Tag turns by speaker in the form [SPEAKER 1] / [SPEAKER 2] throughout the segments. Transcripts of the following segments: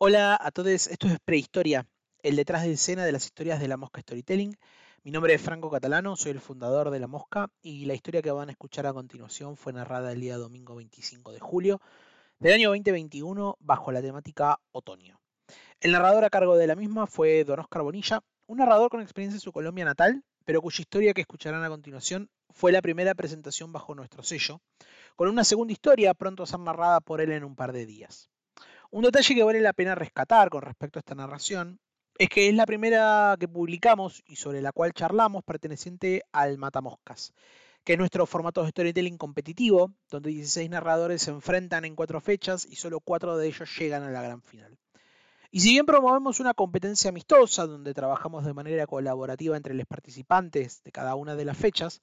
[SPEAKER 1] Hola a todos, esto es Prehistoria, el detrás de escena de las historias de la Mosca Storytelling. Mi nombre es Franco Catalano, soy el fundador de La Mosca y la historia que van a escuchar a continuación fue narrada el día domingo 25 de julio del año 2021 bajo la temática Otoño. El narrador a cargo de la misma fue Don Oscar Bonilla, un narrador con experiencia en su Colombia natal, pero cuya historia que escucharán a continuación fue la primera presentación bajo nuestro sello, con una segunda historia pronto a ser narrada por él en un par de días. Un detalle que vale la pena rescatar con respecto a esta narración es que es la primera que publicamos y sobre la cual charlamos perteneciente al Matamoscas, que es nuestro formato de storytelling competitivo, donde 16 narradores se enfrentan en cuatro fechas y solo cuatro de ellos llegan a la gran final. Y si bien promovemos una competencia amistosa donde trabajamos de manera colaborativa entre los participantes de cada una de las fechas,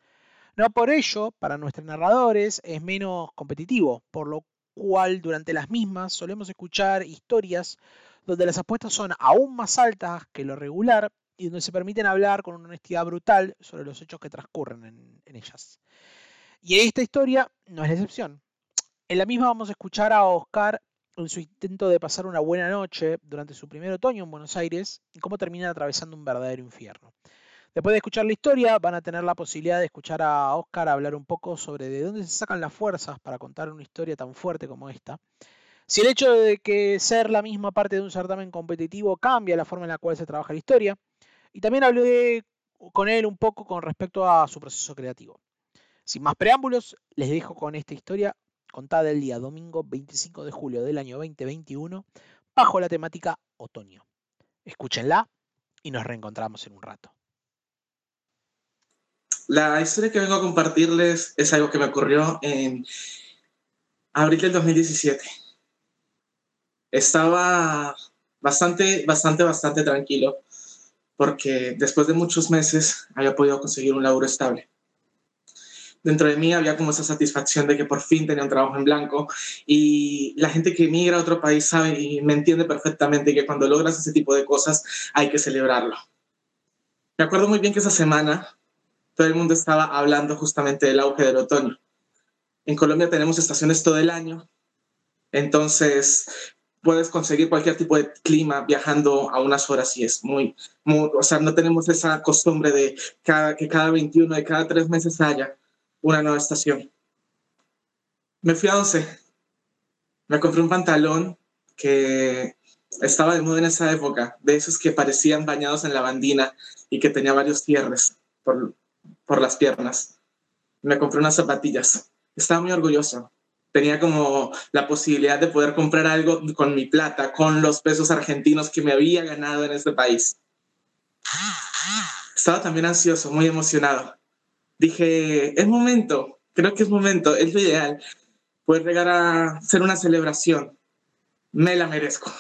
[SPEAKER 1] no por ello, para nuestros narradores es menos competitivo, por lo cual durante las mismas solemos escuchar historias donde las apuestas son aún más altas que lo regular y donde se permiten hablar con una honestidad brutal sobre los hechos que transcurren en, en ellas. Y esta historia no es la excepción. En la misma vamos a escuchar a Oscar en su intento de pasar una buena noche durante su primer otoño en Buenos Aires y cómo termina atravesando un verdadero infierno. Después de escuchar la historia, van a tener la posibilidad de escuchar a Oscar hablar un poco sobre de dónde se sacan las fuerzas para contar una historia tan fuerte como esta. Si el hecho de que ser la misma parte de un certamen competitivo cambia la forma en la cual se trabaja la historia. Y también hablé con él un poco con respecto a su proceso creativo. Sin más preámbulos, les dejo con esta historia contada el día domingo 25 de julio del año 2021 bajo la temática otoño. Escúchenla y nos reencontramos en un rato.
[SPEAKER 2] La historia que vengo a compartirles es algo que me ocurrió en abril del 2017. Estaba bastante, bastante, bastante tranquilo porque después de muchos meses había podido conseguir un laburo estable. Dentro de mí había como esa satisfacción de que por fin tenía un trabajo en blanco y la gente que emigra a otro país sabe y me entiende perfectamente que cuando logras ese tipo de cosas hay que celebrarlo. Me acuerdo muy bien que esa semana todo el mundo estaba hablando justamente del auge del otoño. En Colombia tenemos estaciones todo el año, entonces puedes conseguir cualquier tipo de clima viajando a unas horas y es muy, o sea, no tenemos esa costumbre de que cada 21, de cada tres meses haya una nueva estación. Me fui a 11, me compré un pantalón que estaba de moda en esa época, de esos que parecían bañados en lavandina y que tenía varios cierres por, por las piernas. Me compré unas zapatillas. Estaba muy orgulloso. Tenía como la posibilidad de poder comprar algo con mi plata, con los pesos argentinos que me había ganado en este país. Estaba también ansioso, muy emocionado. Dije, es momento, creo que es momento, es lo ideal. Poder llegar a ser una celebración. Me la merezco.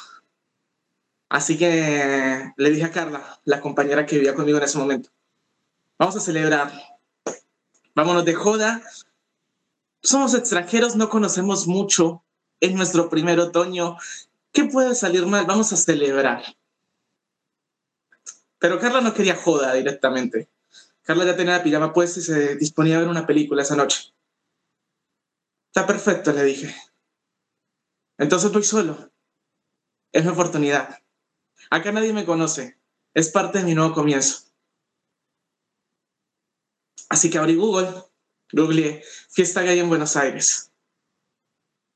[SPEAKER 2] Así que le dije a Carla, la compañera que vivía conmigo en ese momento, Vamos a celebrar. Vámonos de joda. Somos extranjeros, no conocemos mucho. Es nuestro primer otoño. ¿Qué puede salir mal? Vamos a celebrar. Pero Carla no quería joda directamente. Carla ya tenía la pijama puesta y se disponía a ver una película esa noche. Está perfecto, le dije. Entonces voy solo. Es mi oportunidad. Acá nadie me conoce. Es parte de mi nuevo comienzo. Así que abrí Google, googleé fiesta gay en Buenos Aires.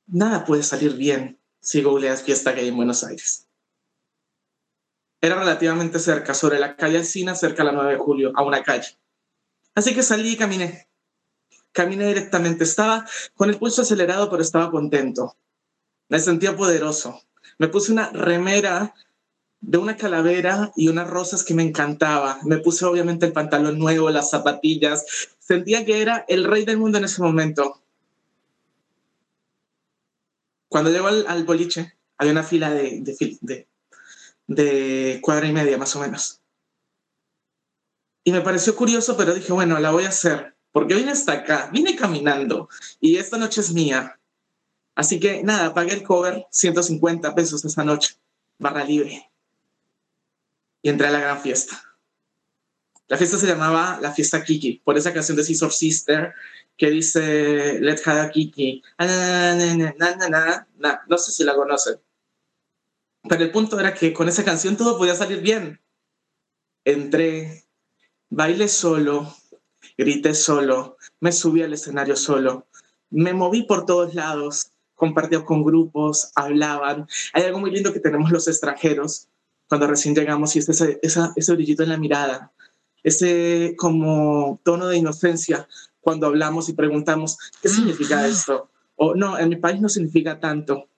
[SPEAKER 2] Nada puede salir bien si googleas fiesta gay en Buenos Aires. Era relativamente cerca, sobre la calle Alcina, cerca a la 9 de julio, a una calle. Así que salí y caminé. Caminé directamente. Estaba con el pulso acelerado, pero estaba contento. Me sentía poderoso. Me puse una remera de una calavera y unas rosas que me encantaba. Me puse obviamente el pantalón nuevo, las zapatillas. Sentía que era el rey del mundo en ese momento. Cuando llego al, boliche, había una fila de, de, de cuadra y media más o menos. Y me pareció curioso, pero dije, bueno, la voy a hacer, porque vine hasta acá, vine caminando y esta noche es mía. Así que nada, pagué el cover, 150 pesos esa noche, barra libre y entré a la gran fiesta. La fiesta se llamaba la fiesta Kiki, por esa canción de Scissor Sister que dice Let's have a Kiki. no sé si la conocen. Pero el punto era que con esa canción todo podía salir bien. Entré, bailé solo, grité solo, me subí al escenario solo, me moví por todos lados, compartió con grupos, hablaban. Hay algo muy lindo que tenemos los extranjeros cuando recién llegamos y es ese, ese brillito en la mirada, ese como tono de inocencia cuando hablamos y preguntamos, ¿qué significa esto? O no, en mi país no significa tanto,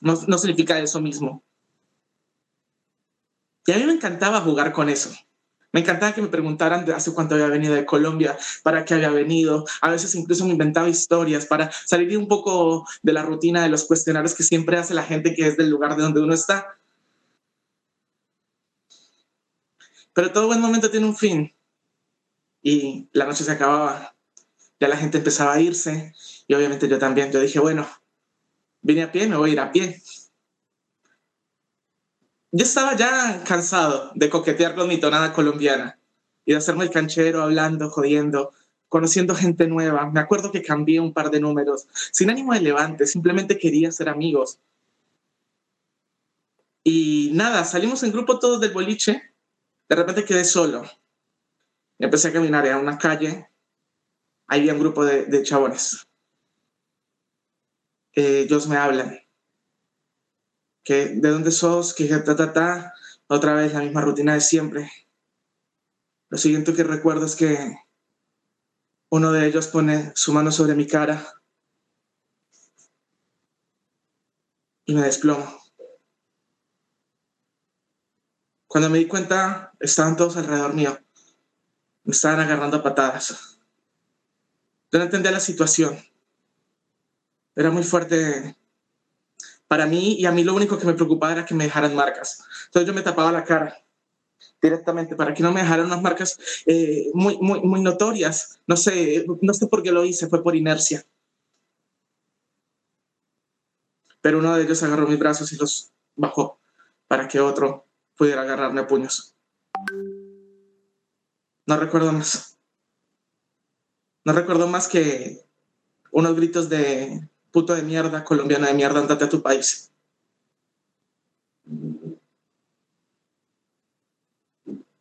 [SPEAKER 2] no, no significa eso mismo. Y a mí me encantaba jugar con eso. Me encantaba que me preguntaran de hace cuánto había venido de Colombia, para qué había venido. A veces incluso me inventaba historias para salir un poco de la rutina de los cuestionarios que siempre hace la gente que es del lugar de donde uno está. Pero todo buen momento tiene un fin. Y la noche se acababa. Ya la gente empezaba a irse. Y obviamente yo también. Yo dije, bueno, vine a pie, me voy a ir a pie yo estaba ya cansado de coquetear con mi tonada colombiana y de hacerme el canchero hablando, jodiendo, conociendo gente nueva. Me acuerdo que cambié un par de números, sin ánimo de levante, simplemente quería ser amigos. Y nada, salimos en grupo todos del boliche, de repente quedé solo. Empecé a caminar en una calle, ahí había un grupo de, de chabones. Ellos me hablan que de dónde sos, que ta, ta, ta, otra vez la misma rutina de siempre. Lo siguiente que recuerdo es que uno de ellos pone su mano sobre mi cara y me desplomo. Cuando me di cuenta, estaban todos alrededor mío. Me estaban agarrando a patadas. Yo no entendía la situación. Era muy fuerte para mí y a mí lo único que me preocupaba era que me dejaran marcas. Entonces yo me tapaba la cara directamente para que no me dejaran unas marcas eh, muy, muy, muy notorias. No sé, no sé por qué lo hice, fue por inercia. Pero uno de ellos agarró mis brazos y los bajó para que otro pudiera agarrarme a puños. No recuerdo más. No recuerdo más que unos gritos de puto de mierda, colombiana de mierda, andate a tu país.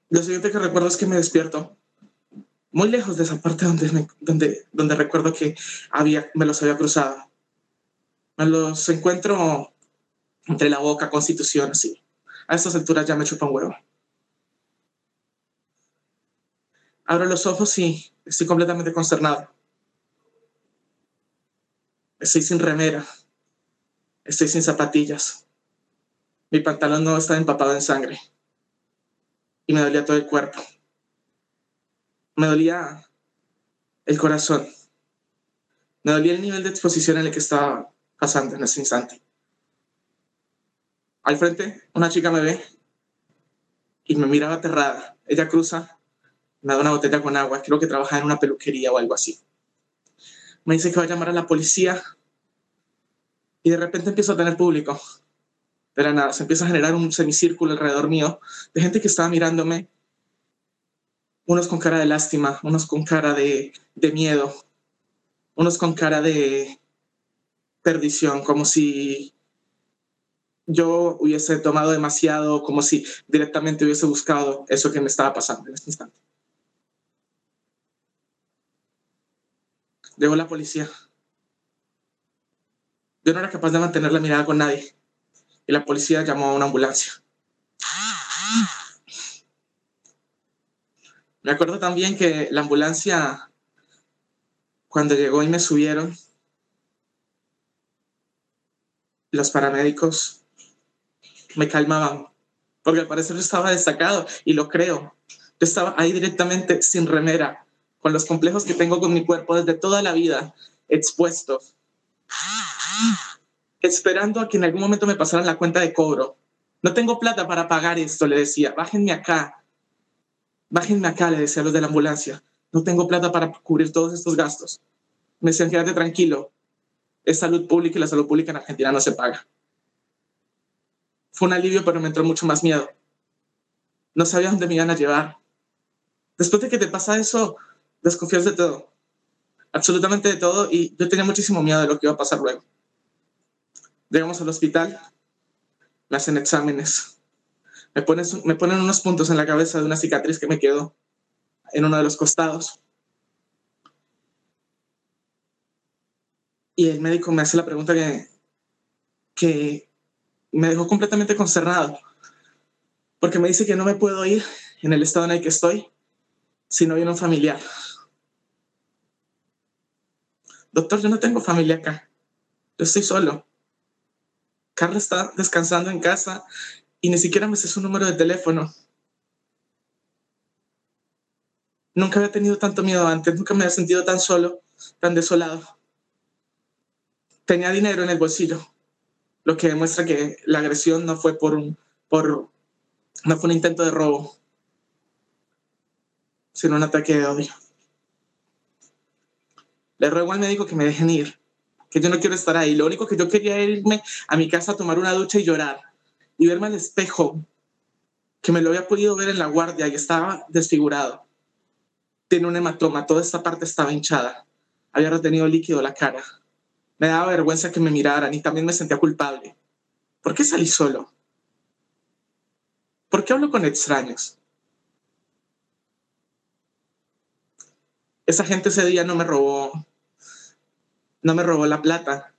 [SPEAKER 2] Lo siguiente que recuerdo es que me despierto muy lejos de esa parte donde, donde, donde recuerdo que había, me los había cruzado. Me los encuentro entre la boca, constitución, así. A estas alturas ya me chupa un huevo. Abro los ojos y estoy completamente consternado. Estoy sin remera. Estoy sin zapatillas. Mi pantalón no está empapado en sangre. Y me dolía todo el cuerpo. Me dolía el corazón. Me dolía el nivel de exposición en el que estaba pasando en ese instante. Al frente, una chica me ve y me miraba aterrada. Ella cruza, me da una botella con agua. Creo que trabaja en una peluquería o algo así me dice que va a llamar a la policía y de repente empiezo a tener público. De nada, se empieza a generar un semicírculo alrededor mío de gente que estaba mirándome, unos con cara de lástima, unos con cara de miedo, unos con cara de perdición, como si yo hubiese tomado demasiado, como si directamente hubiese buscado eso que me estaba pasando en este instante. Llegó la policía. Yo no era capaz de mantener la mirada con nadie. Y la policía llamó a una ambulancia. Me acuerdo también que la ambulancia, cuando llegó y me subieron, los paramédicos me calmaban, porque al parecer yo estaba destacado y lo creo. Yo estaba ahí directamente sin remera, con los complejos que tengo con mi cuerpo desde toda la vida, expuestos, esperando a que en algún momento me pasaran la cuenta de cobro. No tengo plata para pagar esto, le decía, bájenme acá, bájenme acá, le decía a los de la ambulancia. No tengo plata para cubrir todos estos gastos. Me decían, quédate tranquilo, es salud pública y la salud pública en Argentina no se paga. Fue un alivio, pero me entró mucho más miedo. No sabía dónde me iban a llevar. Después de que te pasa eso, desconfías de todo, absolutamente de todo, y yo tenía muchísimo miedo de lo que iba a pasar luego. Llegamos al hospital, me hacen exámenes, me ponen, me ponen unos puntos en la cabeza de una cicatriz que me quedó en uno de los costados. Y el médico me hace la pregunta que, que me dejó completamente consternado, porque me dice que no me puedo ir en el estado en el que estoy si no viene un familiar. Doctor, yo no tengo familia acá, yo estoy solo. Carla está descansando en casa y ni siquiera me sé su número de teléfono. Nunca había tenido tanto miedo antes, nunca me había sentido tan solo, tan desolado. Tenía dinero en el bolsillo, lo que demuestra que la agresión no fue por un, por, no fue un intento de robo, sino un ataque de odio. Le ruego al médico que me dejen ir, que yo no quiero estar ahí. Lo único que yo quería era irme a mi casa a tomar una ducha y llorar y verme al espejo, que me lo había podido ver en la guardia y estaba desfigurado. Tiene un hematoma, toda esta parte estaba hinchada. Había retenido líquido la cara. Me daba vergüenza que me miraran y también me sentía culpable. ¿Por qué salí solo? ¿Por qué hablo con extraños? Esa gente ese día no me robó, no me robó la plata.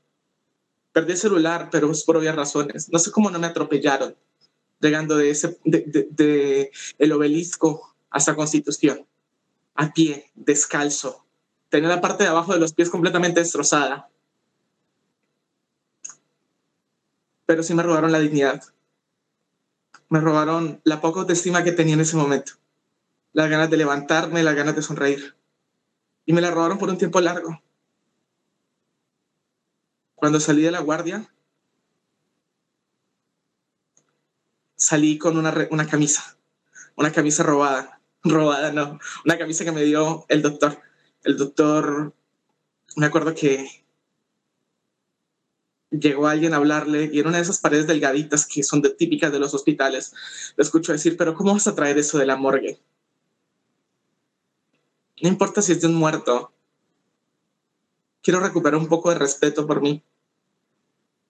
[SPEAKER 2] Perdí el celular, pero es por obvias razones. No sé cómo no me atropellaron, llegando de, ese, de, de el obelisco hasta Constitución, a pie, descalzo. Tenía la parte de abajo de los pies completamente destrozada. Pero sí me robaron la dignidad. Me robaron la poca autoestima que tenía en ese momento. Las ganas de levantarme, las ganas de sonreír. Y me la robaron por un tiempo largo. Cuando salí de la guardia, salí con una, una camisa, una camisa robada, robada no, una camisa que me dio el doctor. El doctor, me acuerdo que llegó alguien a hablarle y en una de esas paredes delgaditas que son típicas de los hospitales, le escucho decir, pero ¿cómo vas a traer eso de la morgue? No importa si es de un muerto. Quiero recuperar un poco de respeto por mí.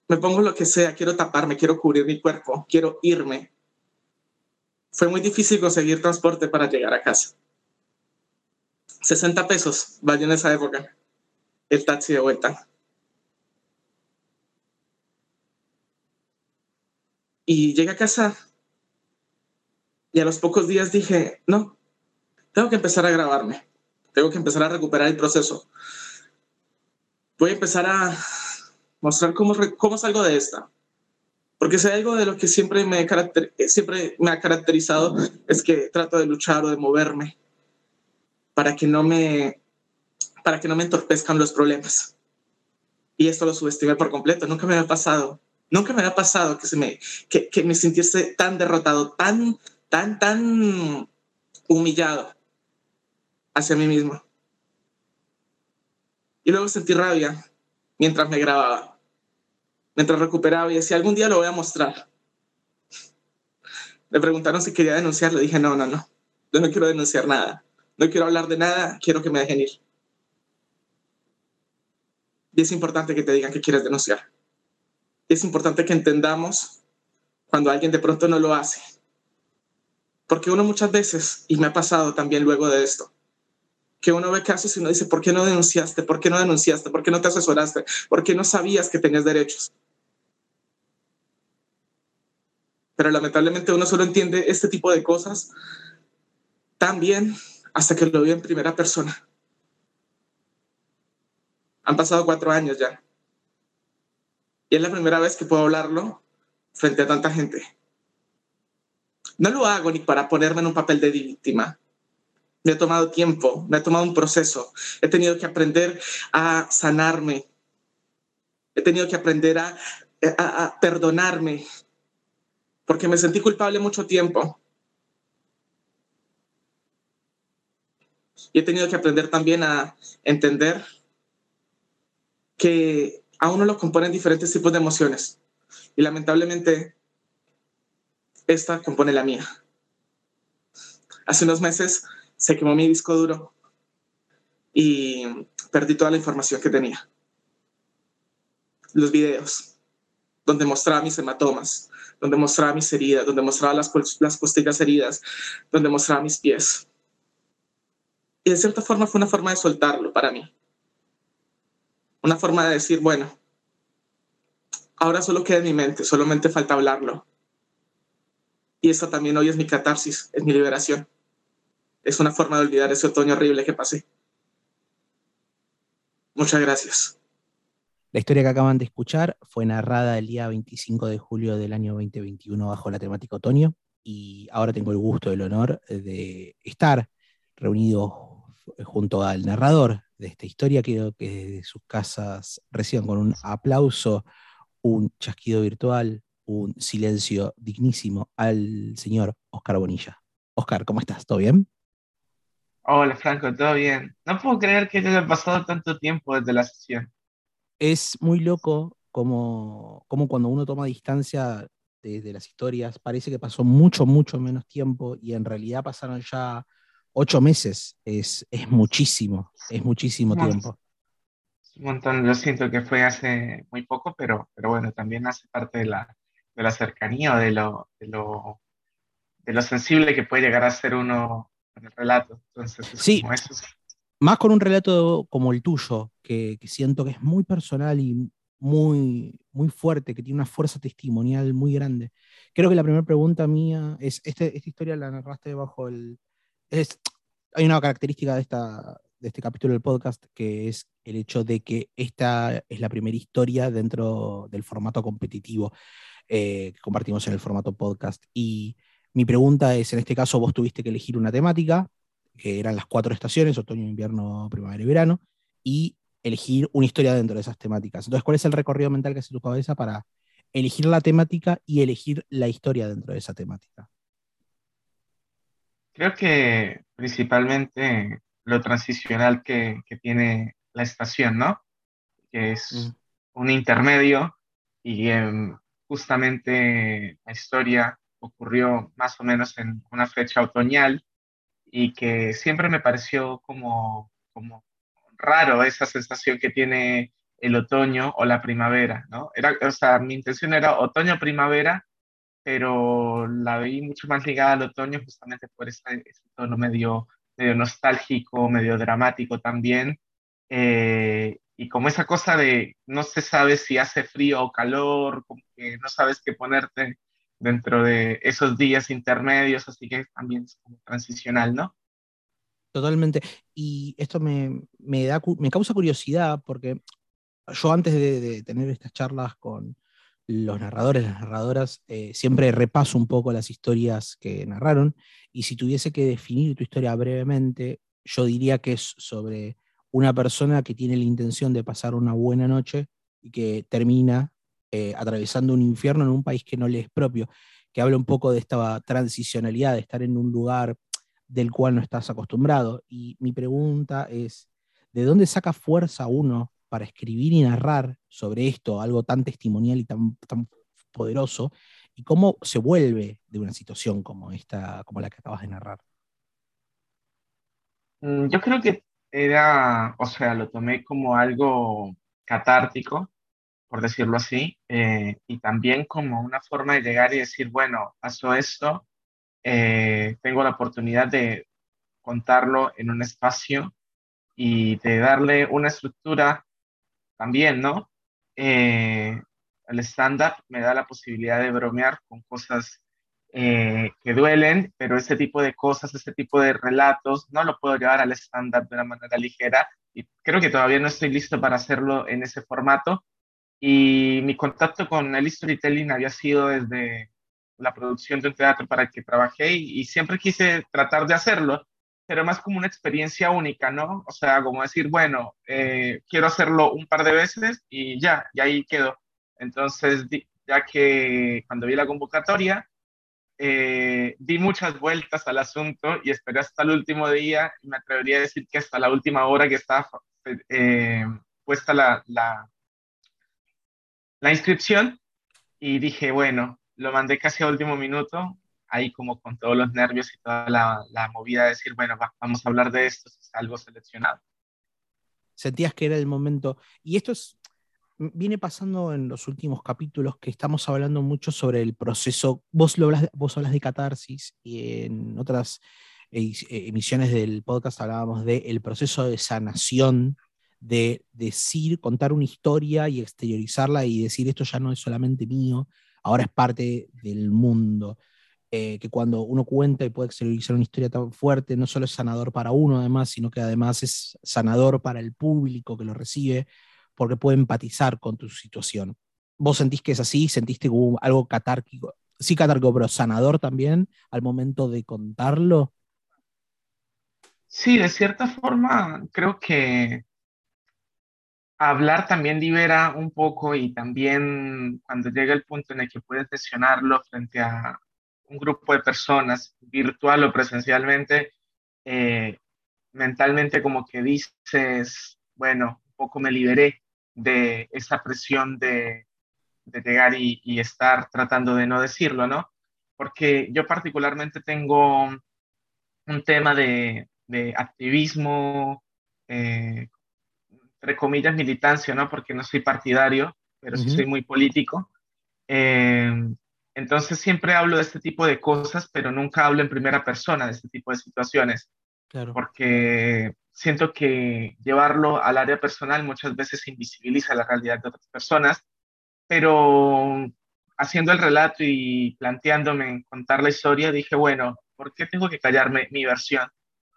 [SPEAKER 2] Me pongo lo que sea, quiero taparme, quiero cubrir mi cuerpo, quiero irme. Fue muy difícil conseguir transporte para llegar a casa. 60 pesos valió en esa época el taxi de vuelta. Y llegué a casa y a los pocos días dije, no, tengo que empezar a grabarme, tengo que empezar a recuperar el proceso. Voy a empezar a mostrar cómo, cómo salgo de esta. Porque si algo de lo que siempre me, siempre me ha caracterizado es que trato de luchar o de moverme para que no me, para que no me entorpezcan los problemas. Y esto lo subestimé por completo, nunca me había pasado. Nunca me había pasado que, se me, que, me sintiese tan derrotado, tan, tan, tan humillado hacia mí mismo. Y luego sentí rabia mientras me grababa mientras recuperaba y decía, algún día lo voy a mostrar. Le preguntaron si quería denunciar, le dije, no, no, no, yo no quiero denunciar nada, no quiero hablar de nada, quiero que me dejen ir. Y es importante que te digan que quieres denunciar. Es importante que entendamos cuando alguien de pronto no lo hace. Porque uno muchas veces, y me ha pasado también luego de esto, que uno ve casos y uno dice, ¿por qué no denunciaste? ¿Por qué no denunciaste? ¿Por qué no te asesoraste? ¿Por qué no sabías que tenías derechos? pero lamentablemente uno solo entiende este tipo de cosas tan bien hasta que lo vio en primera persona. Han pasado cuatro años ya. Y es la primera vez que puedo hablarlo frente a tanta gente. No lo hago ni para ponerme en un papel de víctima. Me ha tomado tiempo, me ha tomado un proceso. He tenido que aprender a sanarme. He tenido que aprender a, a, perdonarme, porque me sentí culpable mucho tiempo. Y he tenido que aprender también a entender que a uno lo componen diferentes tipos de emociones. Y lamentablemente, esta compone la mía. Hace unos meses se quemó mi disco duro y perdí toda la información que tenía. Los videos, donde mostraba mis hematomas, donde mostraba mis heridas, donde mostraba las, las costillas heridas, donde mostraba mis pies. Y de cierta forma fue una forma de soltarlo para mí. Una forma de decir, bueno, ahora solo queda en mi mente, solamente falta hablarlo. Y eso también hoy es mi catarsis, es mi liberación. Es una forma de olvidar ese otoño horrible que pasé. Muchas gracias.
[SPEAKER 3] La historia que acaban de escuchar fue narrada el día 25 de julio del año 2021 bajo la temática otoño y ahora tengo el gusto, el honor de estar reunido junto al narrador de esta historia. Quiero que desde sus casas reciban con un aplauso, un chasquido virtual, un silencio dignísimo al señor Oscar Bonilla. Oscar, ¿cómo estás? ¿Todo bien?
[SPEAKER 4] Hola Franco, ¿todo bien? No puedo creer que haya pasado tanto tiempo desde la sesión.
[SPEAKER 3] Es muy loco como, como cuando uno toma distancia de, las historias, parece que pasó mucho, mucho menos tiempo y en realidad pasaron ya ocho meses. Es, es muchísimo, es muchísimo tiempo.
[SPEAKER 4] Un montón, lo siento que fue hace muy poco, pero, pero bueno, también hace parte de la, de la cercanía, de lo, de lo, de lo sensible que puede llegar a ser uno en el relato. Entonces,
[SPEAKER 3] sí, más con un relato como el tuyo, que, siento que es muy personal y muy, muy fuerte, que tiene una fuerza testimonial muy grande. Creo que la primera pregunta mía es, este, esta historia la narraste bajo el... Es, hay una característica de, este capítulo del podcast que es el hecho de que esta es la primera historia dentro del formato competitivo. Eh, que compartimos en el formato podcast. Y mi pregunta es, en este caso vos tuviste que elegir una temática, que eran las cuatro estaciones, otoño, invierno, primavera y verano, y elegir una historia dentro de esas temáticas. Entonces, ¿cuál es el recorrido mental que hace tu cabeza para elegir la temática y elegir la historia dentro de esa temática?
[SPEAKER 4] Creo que principalmente lo transicional que, que tiene la estación, ¿no? Que es mm. un intermedio y en justamente la historia ocurrió más o menos en una fecha otoñal y que siempre me pareció como, como raro esa sensación que tiene el otoño o la primavera, ¿no? Era, o sea, mi intención era otoño-primavera, pero la vi mucho más ligada al otoño justamente por ese, tono medio, medio nostálgico, medio dramático también. Eh, y como esa cosa de no se sabe si hace frío o calor, como que no sabes qué ponerte dentro de esos días intermedios, así que también es como transicional, ¿no?
[SPEAKER 3] Totalmente. Y esto me, me, da, me causa curiosidad porque yo antes de, tener estas charlas con los narradores, las narradoras, eh, siempre repaso un poco las historias que narraron y si tuviese que definir tu historia brevemente, yo diría que es sobre una persona que tiene la intención de pasar una buena noche y que termina eh, atravesando un infierno en un país que no le es propio, que habla un poco de esta transicionalidad, de estar en un lugar del cual no estás acostumbrado. Y mi pregunta es, ¿de dónde saca fuerza uno para escribir y narrar sobre esto, algo tan testimonial y tan, tan poderoso? ¿Y cómo se vuelve de una situación como esta, como la que acabas de narrar?
[SPEAKER 4] Mm, yo creo que era, o sea, lo tomé como algo catártico, por decirlo así, eh, y también como una forma de llegar y decir, bueno, pasó esto, eh, tengo la oportunidad de contarlo en un espacio y de darle una estructura también, ¿no? Eh, el stand-up me da la posibilidad de bromear con cosas eh, que duelen, pero ese tipo de cosas, ese tipo de relatos, no lo puedo llevar al estándar de una manera ligera y creo que todavía no estoy listo para hacerlo en ese formato. Y mi contacto con el storytelling había sido desde la producción de un teatro para el que trabajé y, siempre quise tratar de hacerlo, pero más como una experiencia única, ¿no? O sea, como decir, bueno, eh, quiero hacerlo un par de veces y ya, y ahí quedó. Entonces, ya que cuando vi la convocatoria, eh, di muchas vueltas al asunto y esperé hasta el último día y me atrevería a decir que hasta la última hora que estaba eh, puesta la, la, la, inscripción y dije, bueno, lo mandé casi a último minuto, ahí como con todos los nervios y toda la, la movida de decir, bueno, vamos a hablar de esto, es algo seleccionado.
[SPEAKER 3] Sentías que era el momento, y esto es viene pasando en los últimos capítulos que estamos hablando mucho sobre el proceso, vos, lo hablas, vos hablas de catarsis y en otras eh, emisiones del podcast hablábamos del el proceso de sanación, de decir, contar una historia y exteriorizarla y decir esto ya no es solamente mío, ahora es parte del mundo. Eh, que cuando uno cuenta y puede exteriorizar una historia tan fuerte, no solo es sanador para uno además, sino que además es sanador para el público que lo recibe, porque puede empatizar con tu situación. ¿Vos sentís que es así? ¿Sentiste algo catárquico? Sí, catárquico, pero sanador también al momento de contarlo.
[SPEAKER 4] Sí, de cierta forma, creo que hablar también libera un poco y también cuando llega el punto en el que puedes mencionarlo frente a un grupo de personas, virtual o presencialmente, eh, mentalmente como que dices, bueno, un poco me liberé de esa presión de, de llegar y, y, estar tratando de no decirlo, ¿no? Porque yo particularmente tengo un tema de, de activismo, eh, entre comillas, militancia, ¿no? Porque no soy partidario, pero sí soy muy político. Eh, entonces siempre hablo de este tipo de cosas, pero nunca hablo en primera persona de este tipo de situaciones. Claro. Porque siento que llevarlo al área personal muchas veces invisibiliza la realidad de otras personas, pero haciendo el relato y planteándome contar la historia, dije, bueno, ¿por qué tengo que callarme mi versión?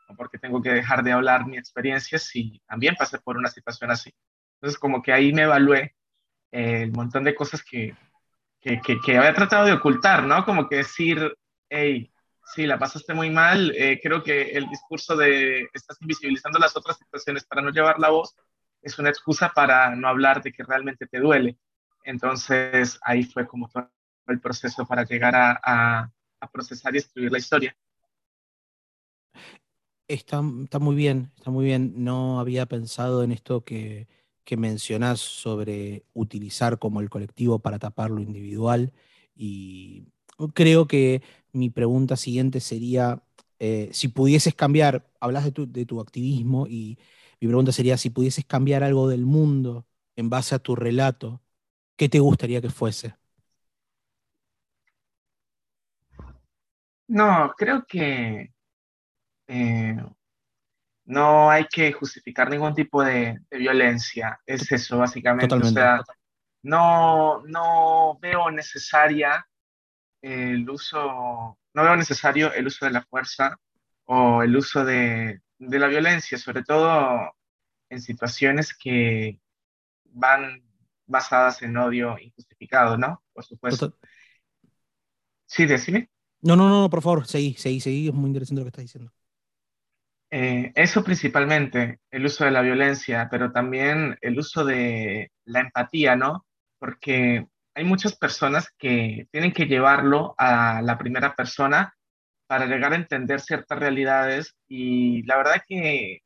[SPEAKER 4] ¿O por qué tengo que dejar de hablar mi experiencia si también pasé por una situación así? Entonces, como que ahí me evalué eh, el montón de cosas que, que, que, había tratado de ocultar, ¿no? Como que decir, hey, sí, la pasaste muy mal, eh, creo que el discurso de estás invisibilizando las otras situaciones para no llevar la voz es una excusa para no hablar de que realmente te duele. Entonces, ahí fue como fue el proceso para llegar a, a, a procesar y escribir la historia.
[SPEAKER 3] Está, está, muy bien, está muy bien. No había pensado en esto que, que mencionás sobre utilizar como el colectivo para tapar lo individual y creo que mi pregunta siguiente sería, eh, si pudieses cambiar, hablas de tu, de tu activismo y mi pregunta sería, si pudieses cambiar algo del mundo en base a tu relato, ¿qué te gustaría que fuese?
[SPEAKER 4] No, creo que eh, no hay que justificar ningún tipo de, violencia. Es eso, básicamente. O sea, no, no veo necesaria el uso, no veo necesario el uso de la fuerza o el uso de, de la violencia, sobre todo en situaciones que van basadas en odio injustificado, ¿no? Por supuesto. Sí, decime.
[SPEAKER 3] No, no, no, por favor, seguí, seguí, seguí, es muy interesante lo que estás diciendo.
[SPEAKER 4] Eh, eso principalmente, el uso de la violencia, pero también el uso de la empatía, ¿no? Porque hay muchas personas que tienen que llevarlo a la primera persona para llegar a entender ciertas realidades y la verdad que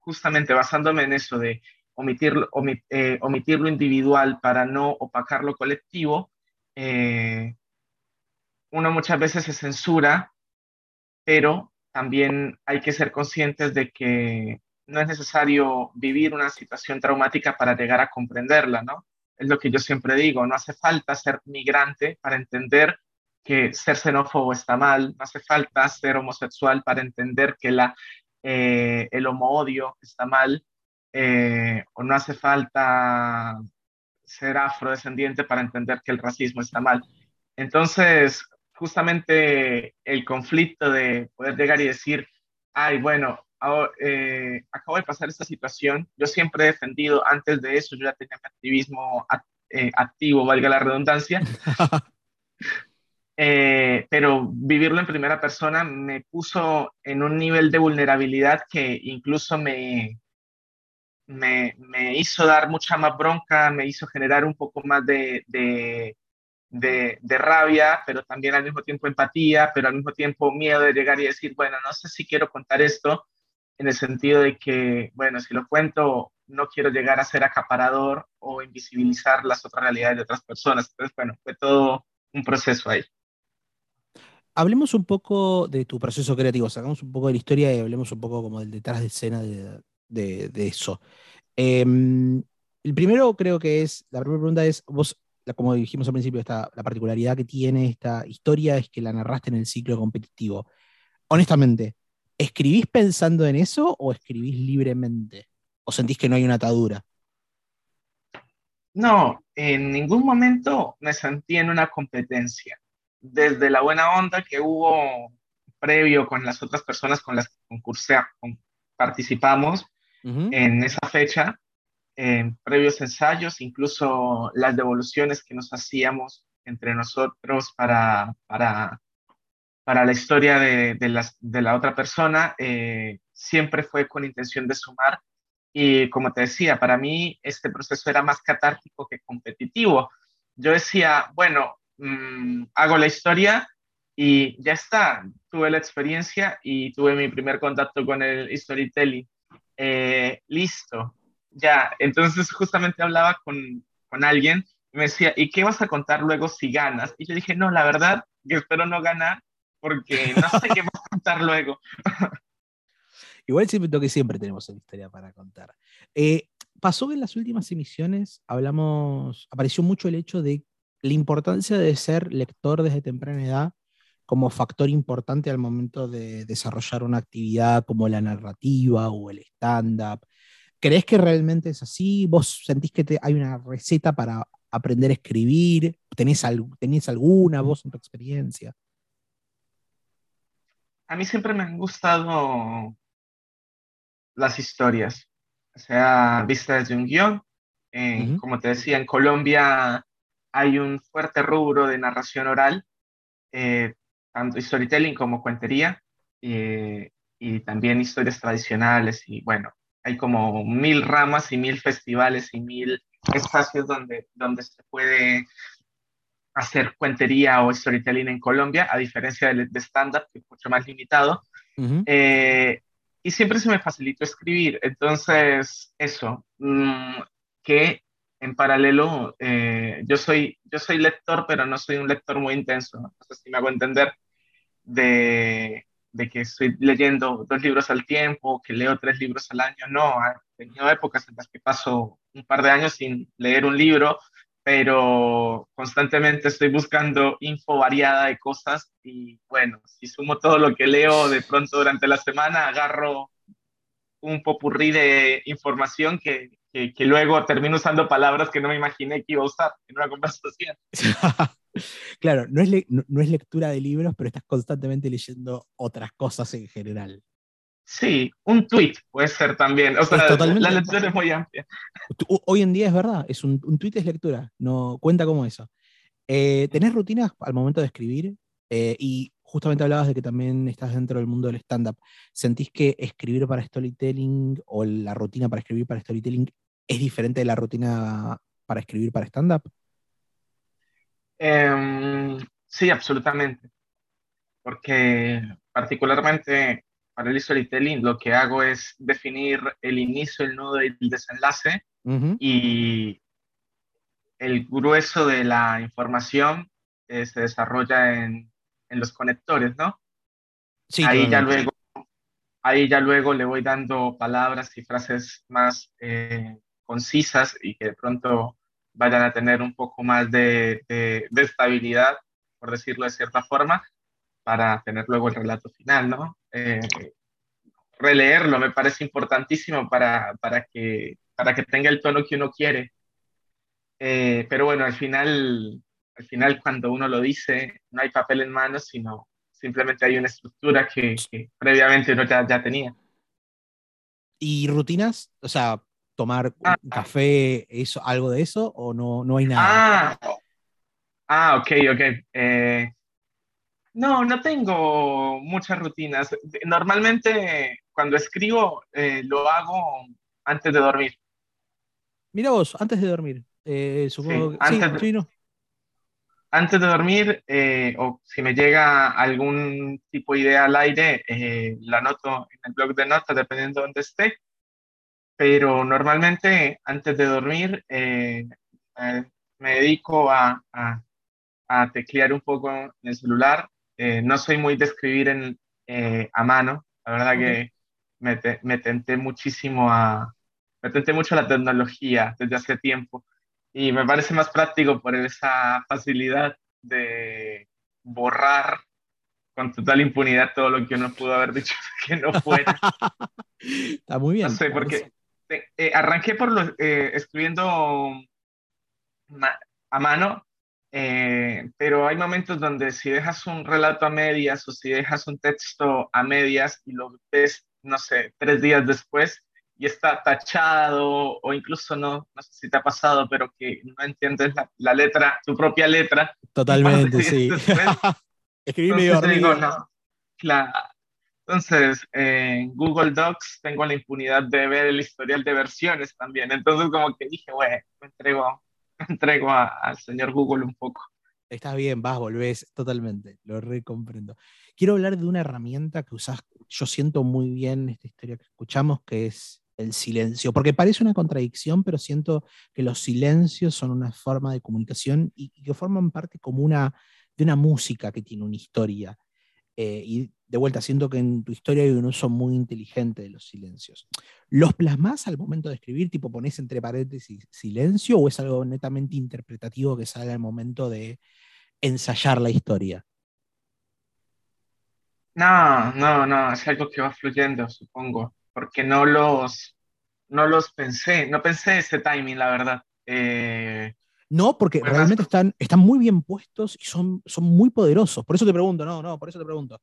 [SPEAKER 4] justamente basándome en eso de omitir, eh, omitir lo individual para no opacar lo colectivo, eh, uno muchas veces se censura, pero también hay que ser conscientes de que no es necesario vivir una situación traumática para llegar a comprenderla, ¿no? Es lo que yo siempre digo, no hace falta ser migrante para entender que ser xenófobo está mal, no hace falta ser homosexual para entender que la, eh, el homo-odio está mal, eh, o no hace falta ser afrodescendiente para entender que el racismo está mal. Entonces, justamente el conflicto de poder llegar y decir, ay, bueno, eh, acabo de pasar esta situación, yo siempre he defendido, antes de eso yo ya tenía mi activismo eh, activo, valga la redundancia, eh, pero vivirlo en primera persona me puso en un nivel de vulnerabilidad que incluso me, me, me hizo dar mucha más bronca, me hizo generar un poco más de, de de, rabia, pero también al mismo tiempo empatía, pero al mismo tiempo miedo de llegar y decir, bueno, no sé si quiero contar esto, en el sentido de que, bueno, si lo cuento, no quiero llegar a ser acaparador o invisibilizar las otras realidades de otras personas. Entonces, bueno, fue todo un proceso ahí.
[SPEAKER 3] Hablemos un poco de tu proceso creativo, sacamos un poco de la historia y hablemos un poco como del detrás de escena de, de, eso. Em, el primero creo que es, la primera pregunta es, vos, como dijimos al principio, esta, la particularidad que tiene esta historia es que la narraste en el ciclo competitivo. Honestamente, ¿escribís pensando en eso o escribís libremente? ¿O sentís que no hay una atadura?
[SPEAKER 4] No, en ningún momento me sentí en una competencia. Desde la buena onda que hubo previo con las otras personas con las que concursé, participamos en esa fecha, en previos ensayos, incluso las devoluciones que nos hacíamos entre nosotros para, para, para la historia de, de, de la otra persona, eh, siempre fue con intención de sumar. Y como te decía, para mí este proceso era más catártico que competitivo. Yo decía, bueno, mm, hago la historia y ya está, tuve la experiencia y tuve mi primer contacto con el storytelling. Eh, listo, ya. Entonces justamente hablaba con, con alguien y me decía, ¿y qué vas a contar luego si ganas? Y yo dije, no, la verdad que espero no ganar porque no sé qué vas a contar luego.
[SPEAKER 3] Igual siento que siempre tenemos una historia para contar. Eh, pasó que en las últimas emisiones hablamos, apareció mucho el hecho de la importancia de ser lector desde temprana edad como factor importante al momento de desarrollar una actividad como la narrativa o el stand-up. ¿Crees que realmente es así? ¿Vos sentís que hay una receta para aprender a escribir? ¿Tenés, ¿Tenés alguna vos en tu experiencia?
[SPEAKER 4] A mí siempre me han gustado las historias, o sea, vistas desde un guion. Como te decía, en Colombia hay un fuerte rubro de narración oral. Eh, tanto storytelling como cuentería, eh, y también historias tradicionales, y bueno, hay como mil ramas y mil festivales y mil espacios donde, donde se puede hacer cuentería o storytelling en Colombia, a diferencia de, de stand-up, que es mucho más limitado. Eh, y siempre se me facilitó escribir, entonces eso, mm, que en paralelo, eh, yo, soy, yo soy lector, pero no soy un lector muy intenso, no sé si me hago entender de, de, que estoy leyendo dos libros al tiempo, que leo tres libros al año, no, he tenido épocas en las que paso un par de años sin leer un libro, pero constantemente estoy buscando info variada de cosas y bueno, si sumo todo lo que leo de pronto durante la semana, agarro un popurrí de información que, que, luego termino usando palabras que no me imaginé que iba a usar en una conversación.
[SPEAKER 3] claro, no es, no, es lectura de libros, pero estás constantemente leyendo otras cosas en general.
[SPEAKER 4] Sí, un tweet puede ser también. O sea, la lectura es muy amplia.
[SPEAKER 3] Hoy en día es verdad, es un, un tweet es lectura, no cuenta como eso. Eh, ¿Tenés rutinas al momento de escribir? Eh, y justamente hablabas de que también estás dentro del mundo del stand-up. ¿Sentís que escribir para storytelling o la rutina para escribir para storytelling es diferente de la rutina para escribir para stand-up?
[SPEAKER 4] Em, sí, absolutamente. Porque particularmente para el storytelling lo que hago es definir el inicio, el nodo y el desenlace y el grueso de la información eh, se desarrolla en, en, los conectores, ¿no? Sí, ahí ya luego ahí ya luego le voy dando palabras y frases más eh, concisas y que de pronto vayan a tener un poco más de, de, estabilidad, por decirlo de cierta forma, para tener luego el relato final, ¿no? Eh, releerlo me parece importantísimo para, para, que, para que tenga el tono que uno quiere. Eh, pero bueno, al final, al final cuando uno lo dice, no hay papel en mano, sino simplemente hay una estructura que, previamente uno ya, ya tenía.
[SPEAKER 3] ¿Y rutinas? O sea, tomar ah, un café, eso, algo de eso, o no, no hay nada?
[SPEAKER 4] Ah, ah ok, ok. Eh, no, no tengo muchas rutinas. Normalmente cuando escribo eh, lo hago antes de dormir.
[SPEAKER 3] Mira vos, antes de dormir. Eh, supongo
[SPEAKER 4] antes,
[SPEAKER 3] de,
[SPEAKER 4] antes de dormir, o si me llega algún tipo de idea al aire, la anoto en el blog de notas, dependiendo de dónde esté pero normalmente antes de dormir eh, eh, me dedico a, a, a, teclear un poco en el celular. Eh, no soy muy de escribir en, a mano, la verdad que me, me, tenté muchísimo a, me tenté mucho la tecnología desde hace tiempo y me parece más práctico por esa facilidad de borrar con total impunidad todo lo que uno pudo haber dicho que no fuera.
[SPEAKER 3] Está muy bien.
[SPEAKER 4] No sé, porque eh, arranqué por los, eh, escribiendo a mano, eh, pero hay momentos donde si dejas un relato a medias o si dejas un texto a medias y lo ves, no sé, tres días después y está tachado o incluso no, no sé si te ha pasado, pero que no entiendes la, letra, tu propia letra.
[SPEAKER 3] Totalmente, sí. Escribí medio
[SPEAKER 4] digo, no, claro, entonces, en Google Docs tengo la impunidad de ver el historial de versiones también. Entonces, como que dije, bueno, me entrego, entrego al señor Google un poco.
[SPEAKER 3] Estás bien, vas, volvés, totalmente, lo recomprendo. Quiero hablar de una herramienta que usás, yo siento muy bien esta historia que escuchamos, que es el silencio, porque parece una contradicción, pero siento que los silencios son una forma de comunicación y, que forman parte como una, de una música que tiene una historia. Eh, y de vuelta, siento que en tu historia hay un uso muy inteligente de los silencios. ¿Los plasmas al momento de escribir, tipo pones entre paréntesis silencio, o es algo netamente interpretativo que sale al momento de ensayar la historia?
[SPEAKER 4] No, no, no, es algo que va fluyendo, supongo, porque no los, no los pensé, no pensé ese timing, la verdad. Eh,
[SPEAKER 3] no, porque realmente están, están muy bien puestos y son, son muy poderosos. Por eso te pregunto, no, no, por eso te pregunto.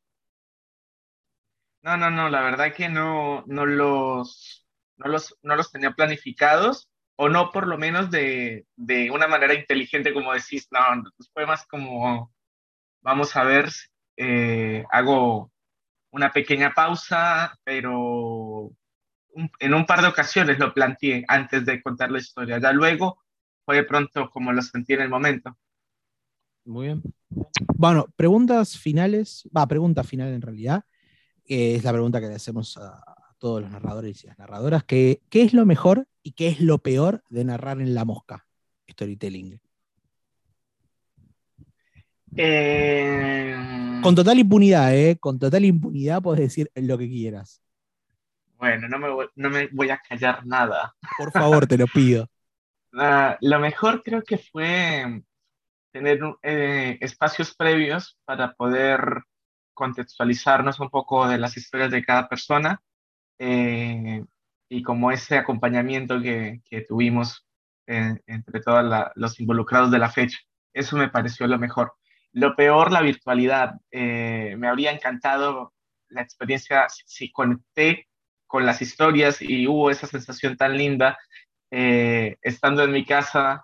[SPEAKER 4] No, no, no, la verdad que no, no, los, no, los, no los tenía planificados, o no por lo menos de, de una manera inteligente, como decís, no, fue más como, vamos a ver, eh, hago una pequeña pausa, pero en un par de ocasiones lo planteé antes de contar la historia. Ya luego fue de pronto como lo sentí en el momento.
[SPEAKER 3] Muy bien. Bueno, preguntas finales, va, pregunta final en realidad es la pregunta que le hacemos a, todos los narradores y las narradoras, que, ¿qué es lo mejor y qué es lo peor de narrar en la mosca? Storytelling.
[SPEAKER 4] Eh,
[SPEAKER 3] Con total impunidad, ¿eh? Con total impunidad puedes decir lo que quieras.
[SPEAKER 4] Bueno, no me voy, no me voy a callar nada.
[SPEAKER 3] Por favor, te lo pido.
[SPEAKER 4] Ah, lo mejor creo que fue tener eh, espacios previos para poder contextualizarnos un poco de las historias de cada persona eh, y como ese acompañamiento que, tuvimos entre todos los involucrados de la fecha. Eso me pareció lo mejor. Lo peor, la virtualidad. Eh, me habría encantado la experiencia, si, conecté con las historias y hubo esa sensación tan linda eh, estando en mi casa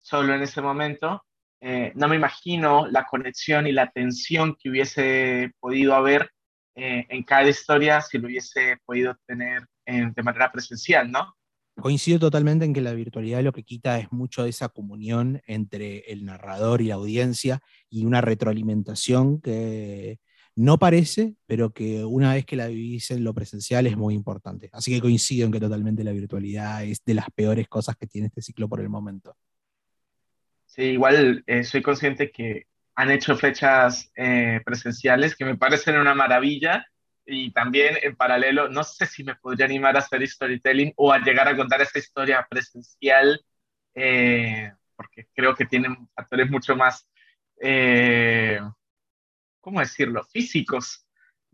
[SPEAKER 4] solo en ese momento, eh, no me imagino la conexión y la tensión que hubiese podido haber eh, en cada historia si lo hubiese podido tener de manera presencial, ¿no?
[SPEAKER 3] Coincido totalmente en que la virtualidad lo que quita es mucho de esa comunión entre el narrador y la audiencia y una retroalimentación que no parece, pero que una vez que la vivís en lo presencial es muy importante. Así que coincido en que totalmente la virtualidad es de las peores cosas que tiene este ciclo por el momento.
[SPEAKER 4] Sí, igual eh, soy consciente que han hecho fechas eh, presenciales que me parecen una maravilla y también en paralelo, no sé si me podría animar a hacer storytelling o a llegar a contar esta historia presencial, eh, porque creo que tienen factores mucho más, ¿cómo decirlo?, físicos,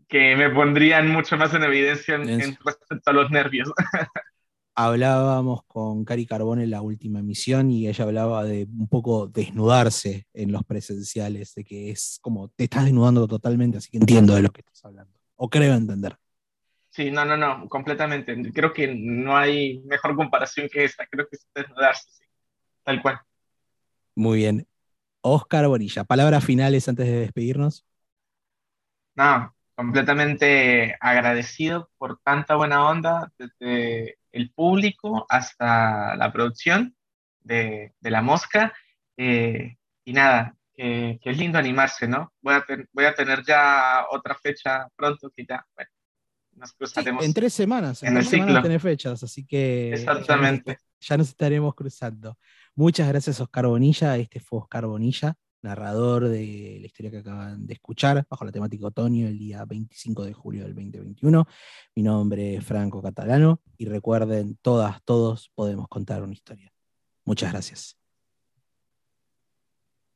[SPEAKER 4] que me pondrían mucho más en evidencia en respecto a los nervios.
[SPEAKER 3] hablábamos con Cari Carbón en la última emisión y ella hablaba de un poco desnudarse en los presenciales, de que es como te estás desnudando totalmente, así que entiendo de lo que estás hablando, o creo entender.
[SPEAKER 4] Sí, no, no, no, completamente. Creo que no hay mejor comparación que esta, creo que es desnudarse, sí, tal cual.
[SPEAKER 3] Muy bien. Oscar Bonilla, palabras finales antes de despedirnos.
[SPEAKER 4] No, completamente agradecido por tanta buena onda desde el público hasta la producción de, La Mosca. Eh, y nada, que, es lindo animarse, ¿no? Voy a, voy a tener ya otra fecha pronto que ya, bueno, nos cruzaremos.
[SPEAKER 3] en tres semanas,
[SPEAKER 4] en, el ciclo.
[SPEAKER 3] Tener fechas, así que
[SPEAKER 4] Exactamente.
[SPEAKER 3] Ya nos, estaremos cruzando. Muchas gracias, Oscar Bonilla. Este fue Oscar Bonilla narrador de la historia que acaban de escuchar, bajo la temática otoño, el día 25 de julio del 2021. Mi nombre es Franco Catalano y recuerden, todas, todos podemos contar una historia. Muchas gracias.